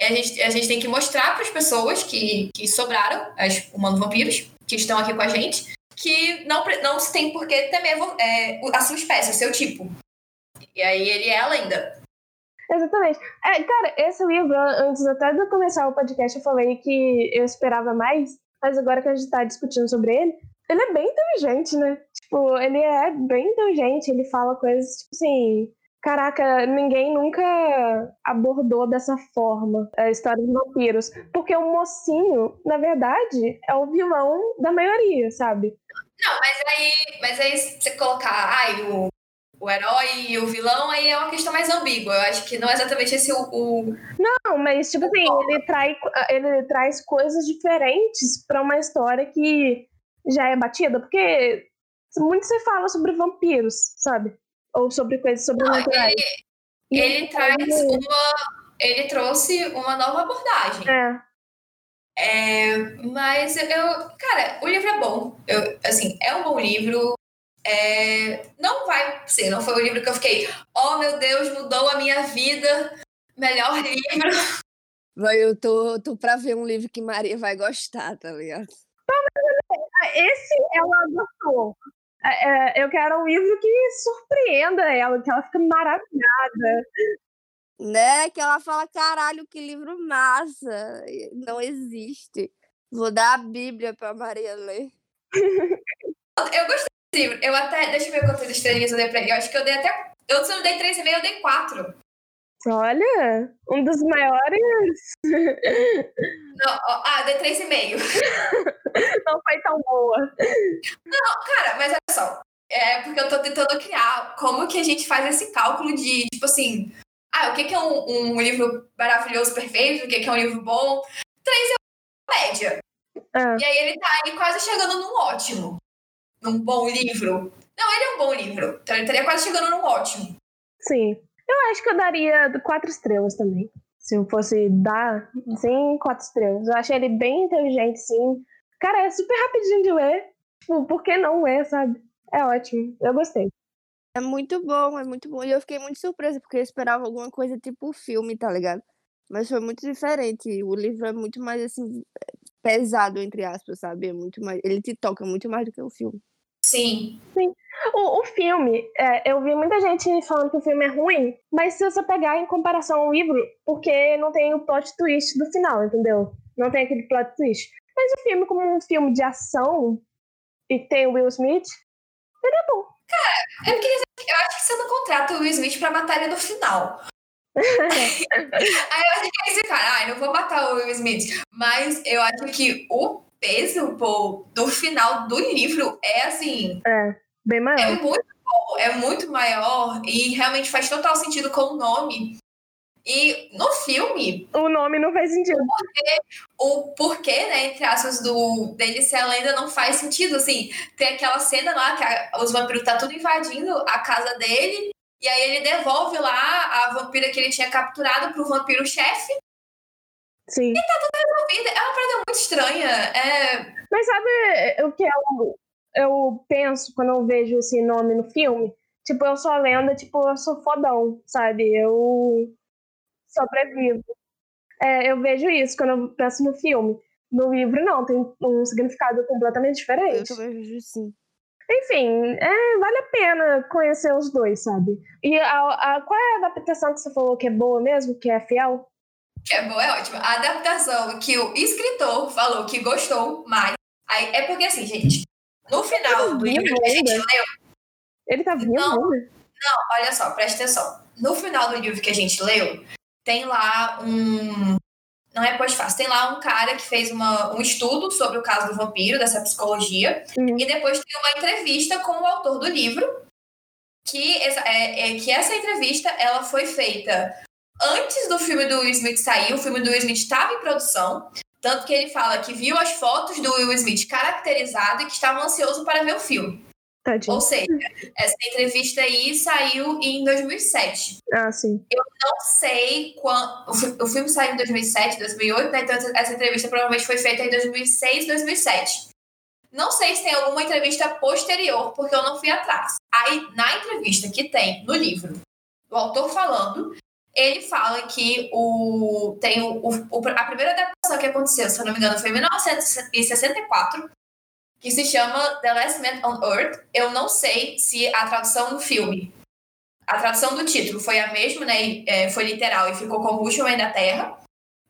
A gente, a gente tem que mostrar para as pessoas que, que sobraram, as humanos vampiros, que estão aqui com a gente, que não, não se tem por que temer é, a sua espécie, o seu tipo. E aí ele é a lenda. Exatamente. É, cara, esse livro, antes até de começar o podcast, eu falei que eu esperava mais, mas agora que a gente tá discutindo sobre ele, ele é bem inteligente, né? Tipo, ele é bem inteligente, ele fala coisas, tipo assim. Caraca, ninguém nunca abordou dessa forma a história dos vampiros. Porque o mocinho, na verdade, é o vilão da maioria, sabe? Não, mas aí, mas aí você colocar, ai, o o herói e o vilão, aí é uma questão mais ambígua. Eu acho que não é exatamente esse o. o... Não, mas, tipo assim, ele, trai, ele traz coisas diferentes para uma história que já é batida, porque muito se fala sobre vampiros, sabe? Ou sobre coisas sobrenaturais. Ele, ele traz uma. Ele trouxe uma nova abordagem. É. É, mas eu, cara, o livro é bom. Eu, assim, é um bom livro. É, não vai ser, não foi o livro que eu fiquei, oh meu Deus, mudou a minha vida, melhor livro. Vai, eu tô, tô pra ver um livro que Maria vai gostar, tá ligado? Esse ela gostou. É, é, eu quero um livro que surpreenda ela, que ela fica maravilhada. Né? Que ela fala, caralho, que livro massa. Não existe. Vou dar a Bíblia pra Maria ler. Eu gostei livro. Eu até. Deixa eu ver quantas estrelinhas eu dei pra ele. Eu acho que eu dei até. Eu, se eu dei 3,5, eu dei 4. Olha, um dos maiores. Não, ah, dei 3,5. *laughs* Não foi tão boa. Não, cara, mas olha só. É porque eu tô tentando criar como que a gente faz esse cálculo de, tipo assim, ah, o que, que é um, um livro maravilhoso, perfeito, o que, que é um livro bom. 3 é uma média. Ah. E aí ele tá aí quase chegando num ótimo num bom livro. Não, ele é um bom livro. Então ele estaria quase chegando num ótimo. Sim. Eu acho que eu daria quatro estrelas também. Se eu fosse dar, sim, quatro estrelas. Eu achei ele bem inteligente, sim. Cara, é super rapidinho de ler. Tipo, por que não ler, sabe? É ótimo. Eu gostei. É muito bom, é muito bom. E eu fiquei muito surpresa, porque eu esperava alguma coisa tipo filme, tá ligado? Mas foi muito diferente. O livro é muito mais, assim, pesado, entre aspas, sabe? É muito mais... Ele te toca muito mais do que o filme. Sim. Sim. O, o filme, é, eu vi muita gente falando que o filme é ruim, mas se você pegar em comparação ao livro, porque não tem o plot twist do final, entendeu? Não tem aquele plot twist. Mas o filme, como um filme de ação, e tem o Will Smith, ele é bom. Cara, eu, queria dizer, eu acho que você não contrata o Will Smith pra matar ele no final. *laughs* Aí eu acho que esse cara, ai, não vou matar o Will Smith. Mas eu acho que o peso, pô, do final do livro é assim. É, bem maior. É muito bom, é muito maior e realmente faz total sentido com o nome. E no filme. O nome não faz sentido. O porquê, o porquê né, entre aspas, do, dele ser a lenda não faz sentido. Assim, tem aquela cena lá que a, os vampiros tá tudo invadindo a casa dele. E aí ele devolve lá a vampira que ele tinha capturado pro vampiro chefe. Sim. E tá tudo resolvido. É uma parada muito estranha. É... Mas sabe o que eu, eu penso quando eu vejo esse nome no filme? Tipo, eu sou a lenda, tipo, eu sou fodão, sabe? Eu sobrevivo. É, eu vejo isso quando eu penso no filme. No livro, não, tem um significado completamente diferente. Eu também vejo sim. Enfim, é, vale a pena conhecer os dois, sabe? E a, a, qual é a adaptação que você falou que é boa mesmo, que é fiel? Que é boa, é ótimo. A adaptação que o escritor falou que gostou mais, Aí, é porque assim, gente, no final do livro que a gente leu. Ele tá vindo? Não, não, olha só, presta atenção. No final do livro que a gente leu, tem lá um. Não é pós-fácil, tem lá um cara que fez uma, um estudo sobre o caso do vampiro, dessa psicologia, Uhum. e depois tem uma entrevista com o autor do livro, que essa, é, é que essa entrevista ela foi feita antes do filme do Will Smith sair, o filme do Will Smith estava em produção, tanto que ele fala que viu as fotos do Will Smith caracterizado e que estava ansioso para ver o filme. Tadinho. Ou seja, essa entrevista aí saiu em 2007. Ah, sim. Não sei quando. O, fi- o filme saiu em 2007, 2008, né? Então essa entrevista provavelmente foi feita em 2006, 2007. Não sei se tem alguma entrevista posterior, porque eu não fui atrás. Aí, na entrevista que tem no livro, o autor falando, ele fala que o, tem o, o- a primeira adaptação que aconteceu, se eu não me engano, foi em 1964, que se chama The Last Man on Earth. Eu não sei se a tradução do filme, a tradução do título foi a mesma, né? é, foi literal e ficou como O Último Homem da Terra.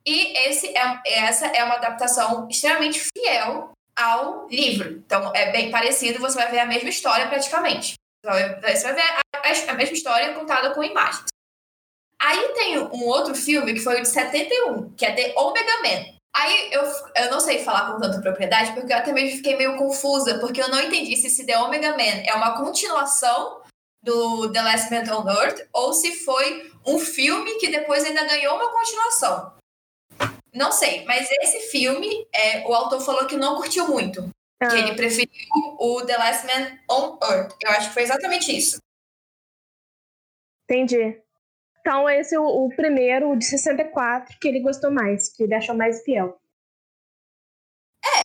E esse é, essa é uma adaptação extremamente fiel ao livro. Então, é bem parecido, você vai ver a mesma história praticamente. Você vai ver a- a mesma história contada com imagens. Aí tem um outro filme que foi o de 71, que é The Omega Man. Aí eu, eu não sei falar com tanta propriedade, porque eu até mesmo fiquei meio confusa, porque eu não entendi se esse The Omega Man é uma continuação do The Last Man on Earth ou se foi um filme que depois ainda ganhou uma continuação. Não sei, mas esse filme, é, o autor falou que não curtiu muito. Ah, Que ele preferiu o The Last Man on Earth. Eu acho que foi exatamente isso. entendi. Então, esse é o, o primeiro, o de 64, que ele gostou mais, que ele achou mais fiel.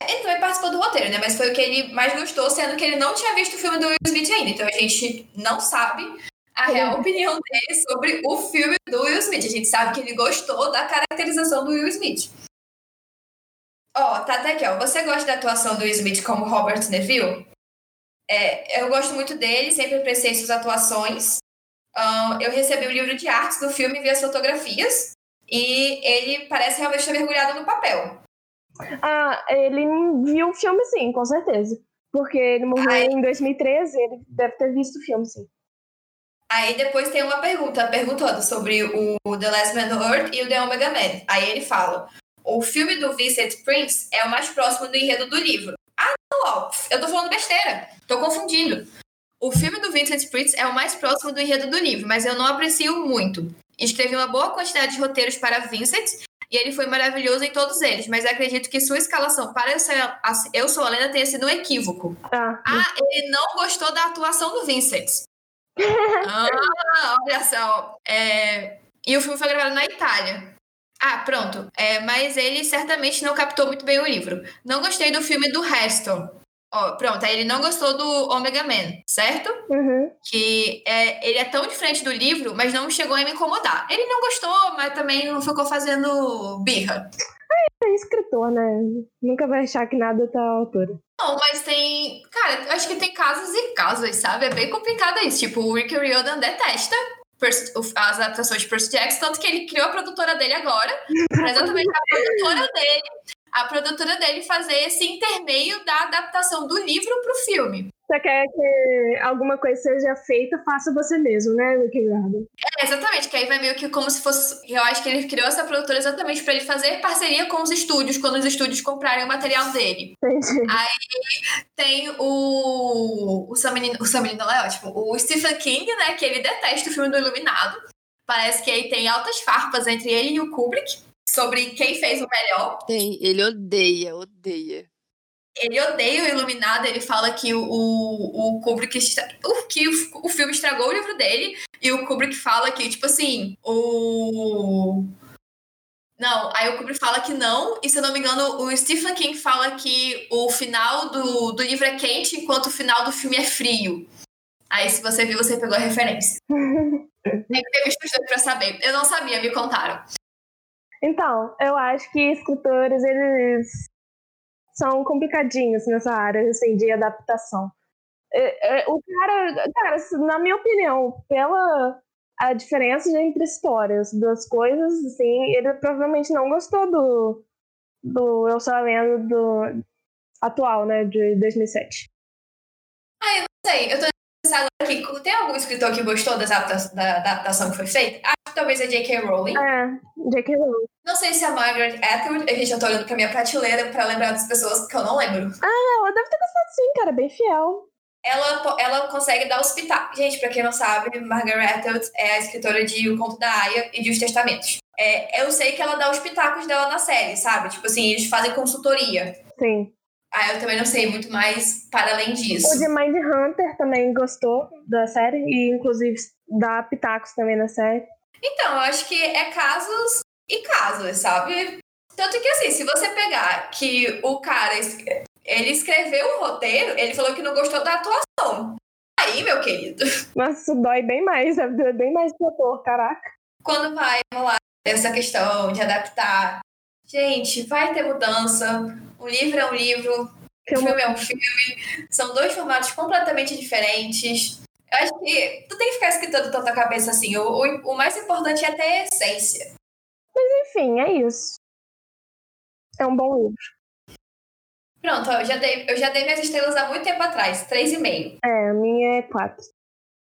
Ele também participou do roteiro, né? Mas foi o que ele mais gostou, sendo que ele não tinha visto o filme do Will Smith ainda. Então a gente não sabe a real opinião dele sobre o filme do Will Smith. A gente sabe que ele gostou da caracterização do Will Smith. Ó, tá até aqui, ó. Você gosta da atuação do Will Smith como Robert Neville? É, eu gosto muito dele, sempre apreciei suas atuações. Eu recebi o livro de artes do filme e vi as fotografias. E ele parece realmente estar mergulhado no papel. Ah, ele viu o filme sim, com certeza. Porque ele morreu é? em 2013, ele deve ter visto o filme, sim. Aí depois tem uma pergunta perguntando sobre o The Last Man on Earth e o The Omega Man. Aí ele fala: o filme do Vincent Prince é o mais próximo do enredo do livro. Ah, não, ó, eu tô falando besteira, tô confundindo. O filme do Vincent Prince é o mais próximo do enredo do livro, mas eu não aprecio muito. Escrevi uma boa quantidade de roteiros para Vincent e ele foi maravilhoso em todos eles, mas acredito que sua escalação para Eu Sou a, Eu Sou a Lenda tenha sido um equívoco. Ah, Ah, ele não gostou da atuação do Vincent. *laughs* ah, olha só. É, E o filme foi gravado na Itália. Ah, pronto. É, mas ele certamente não captou muito bem o livro. Não gostei do filme do Heston. Ó, pronto, aí ele não gostou do Omega Man, certo? uhum. Que é, ele é tão diferente do livro, mas não chegou a me incomodar. Ele não gostou, mas também não ficou fazendo birra. É escritor, né? Nunca vai achar que nada tá à altura. Não, mas tem. Cara, eu acho que tem casos e casos, sabe? É bem complicado isso. Tipo, o Rick Riordan detesta as adaptações de Percy Jackson, tanto que ele criou a produtora dele agora, pra exatamente a produtora dele, a produtora dele fazer esse intermeio da adaptação do livro pro filme. Você quer que alguma coisa seja feita, faça você mesmo, né, Riordan? É, exatamente, que aí vai meio que como se fosse. Eu acho que ele criou essa produtora exatamente pra ele fazer parceria com os estúdios, quando os estúdios comprarem o material dele. Entendi. Tem o. O Sam Menino, o Sam Menino lá é ótimo. O Stephen King, né? Que ele detesta o filme do Iluminado. Parece que aí tem altas farpas entre ele e o Kubrick sobre quem fez o melhor. Tem, ele odeia, odeia. Ele odeia o Iluminado, ele fala que o, o, Kubrick. o- que o, o filme estragou o livro dele. E o Kubrick fala que, tipo assim, o. Não, aí o Kubrick fala que não, e se eu não me engano, o Stephen King fala que o final do, do livro é quente, enquanto o final do filme é frio. Aí, se você viu, você pegou a referência. *laughs* Tem que ter visto os dois pra saber. Eu não sabia, me contaram. Então, eu acho que escritores, eles são complicadinhos nessa área, assim, de adaptação. É, é, o cara, cara, na minha opinião, pela a diferença entre histórias das coisas, assim, ele provavelmente não gostou do, do Eu Sou a Lenda do atual, né, de 2007. Ah, eu não sei. Eu tô pensando aqui, tem algum escritor que gostou da, da adaptação que foi feita? Talvez a J.K. Rowling. É, J.K. Rowling. Não sei se a Margaret Atwood, a gente já tô olhando pra minha prateleira pra lembrar das pessoas que eu não lembro. Ela deve ter gostado sim, cara, bem fiel. Ela, ela consegue dar os pitacos. Gente, pra quem não sabe, Margaret Atwood é a escritora de O Conto da Aya e de Os Testamentos. É, eu sei que ela dá os pitacos dela na série, sabe? Tipo assim, eles fazem consultoria. Sim. Ah, eu também não sei muito mais para além disso. O de Mind Hunter também gostou da série e, inclusive, dá pitacos também na série. Então, eu acho que é casos e casos, sabe? Tanto que assim, se você pegar que o cara, ele escreveu o roteiro, ele falou que não gostou da atuação. Aí, meu querido, Nossa, isso dói bem mais, doer bem mais pro ator, caraca. quando vai rolar essa questão de adaptar, gente, vai ter mudança. Um livro é um livro, um Filme- filme é um filme. São dois formatos completamente diferentes. Eu acho que tu tem que ficar escritando tanta cabeça assim. O, o, o mais importante é ter a essência. Enfim, é isso. É um bom livro. Pronto, eu já dei, eu já dei minhas estrelas há muito tempo atrás, três e meio. É, a minha é quatro.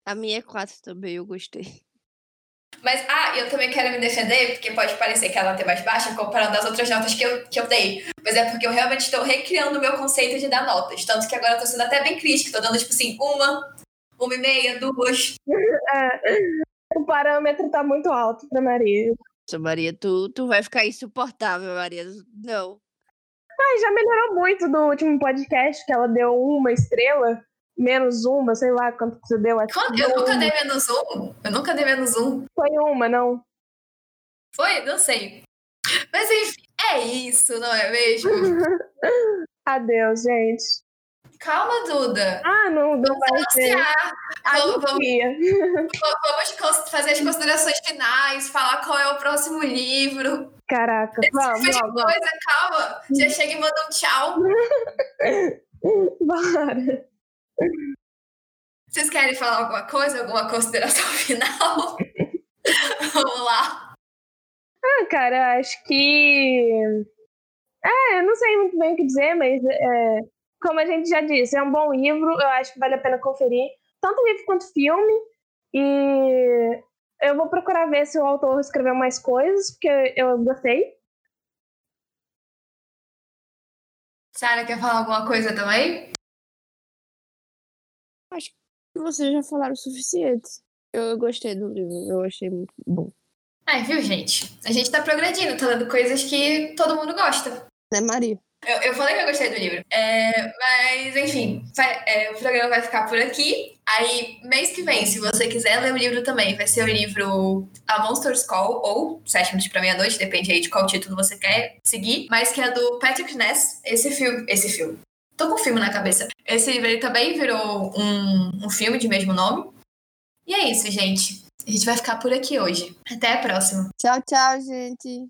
A minha é 4 também, eu gostei. Mas, ah, eu também quero me defender, porque pode parecer que ela é mais baixa comparando as outras notas que eu, que eu dei. Mas é porque eu realmente estou recriando o meu conceito de dar notas. Tanto que agora eu tô sendo até bem crítica, tô dando, tipo assim, uma, uma e meia, duas. *laughs* É, o parâmetro tá muito alto pra Maria. Nossa, Maria, tu, tu vai ficar insuportável, Maria. Não. Ai, já melhorou muito do último podcast, que ela deu uma estrela, menos uma, sei lá quanto que você deu. Acho Quando- Eu nunca uma. dei menos um. Eu nunca dei menos um. Foi uma, não. Foi? Não sei. Mas enfim, é isso, não é mesmo? *laughs* Adeus, gente. Calma, Duda. Ah, não, não vai. Anunciar. Vamos, vamos, vamos *laughs* fazer as considerações finais, falar qual é o próximo livro. Caraca, vamos, Tipo de vamos, coisa, calma. Já chega e manda um tchau. vamos. Bora. Vocês querem falar alguma coisa, alguma consideração *laughs* final? Vamos lá. Ah, cara, acho que. É, eu não sei muito bem o que dizer, mas é, como a gente já disse, é um bom livro, eu acho que vale a pena conferir, tanto livro quanto filme. E eu vou procurar ver se o autor escreveu mais coisas, porque eu gostei. Sara, quer falar alguma coisa também? Vocês já falaram o suficiente. Eu, eu gostei do livro, eu achei muito bom. Ai, viu, gente? A gente tá progredindo, tá dando coisas que todo mundo gosta. Né, Maria? Eu, eu falei que eu gostei do livro. É, mas, enfim, é, o programa vai ficar por aqui. Aí, mês que vem, se você quiser ler o livro também, vai ser o livro A Monster's Call, ou Sete Minutos pra Meia-Noite, depende aí de qual título você quer seguir, mas que é do Patrick Ness. Esse filme. Esse filme. Tô com um filme na cabeça. Esse livro ele também virou um, um filme de mesmo nome. E é isso, gente. A gente vai ficar por aqui hoje. Até a próxima. Tchau, tchau, gente.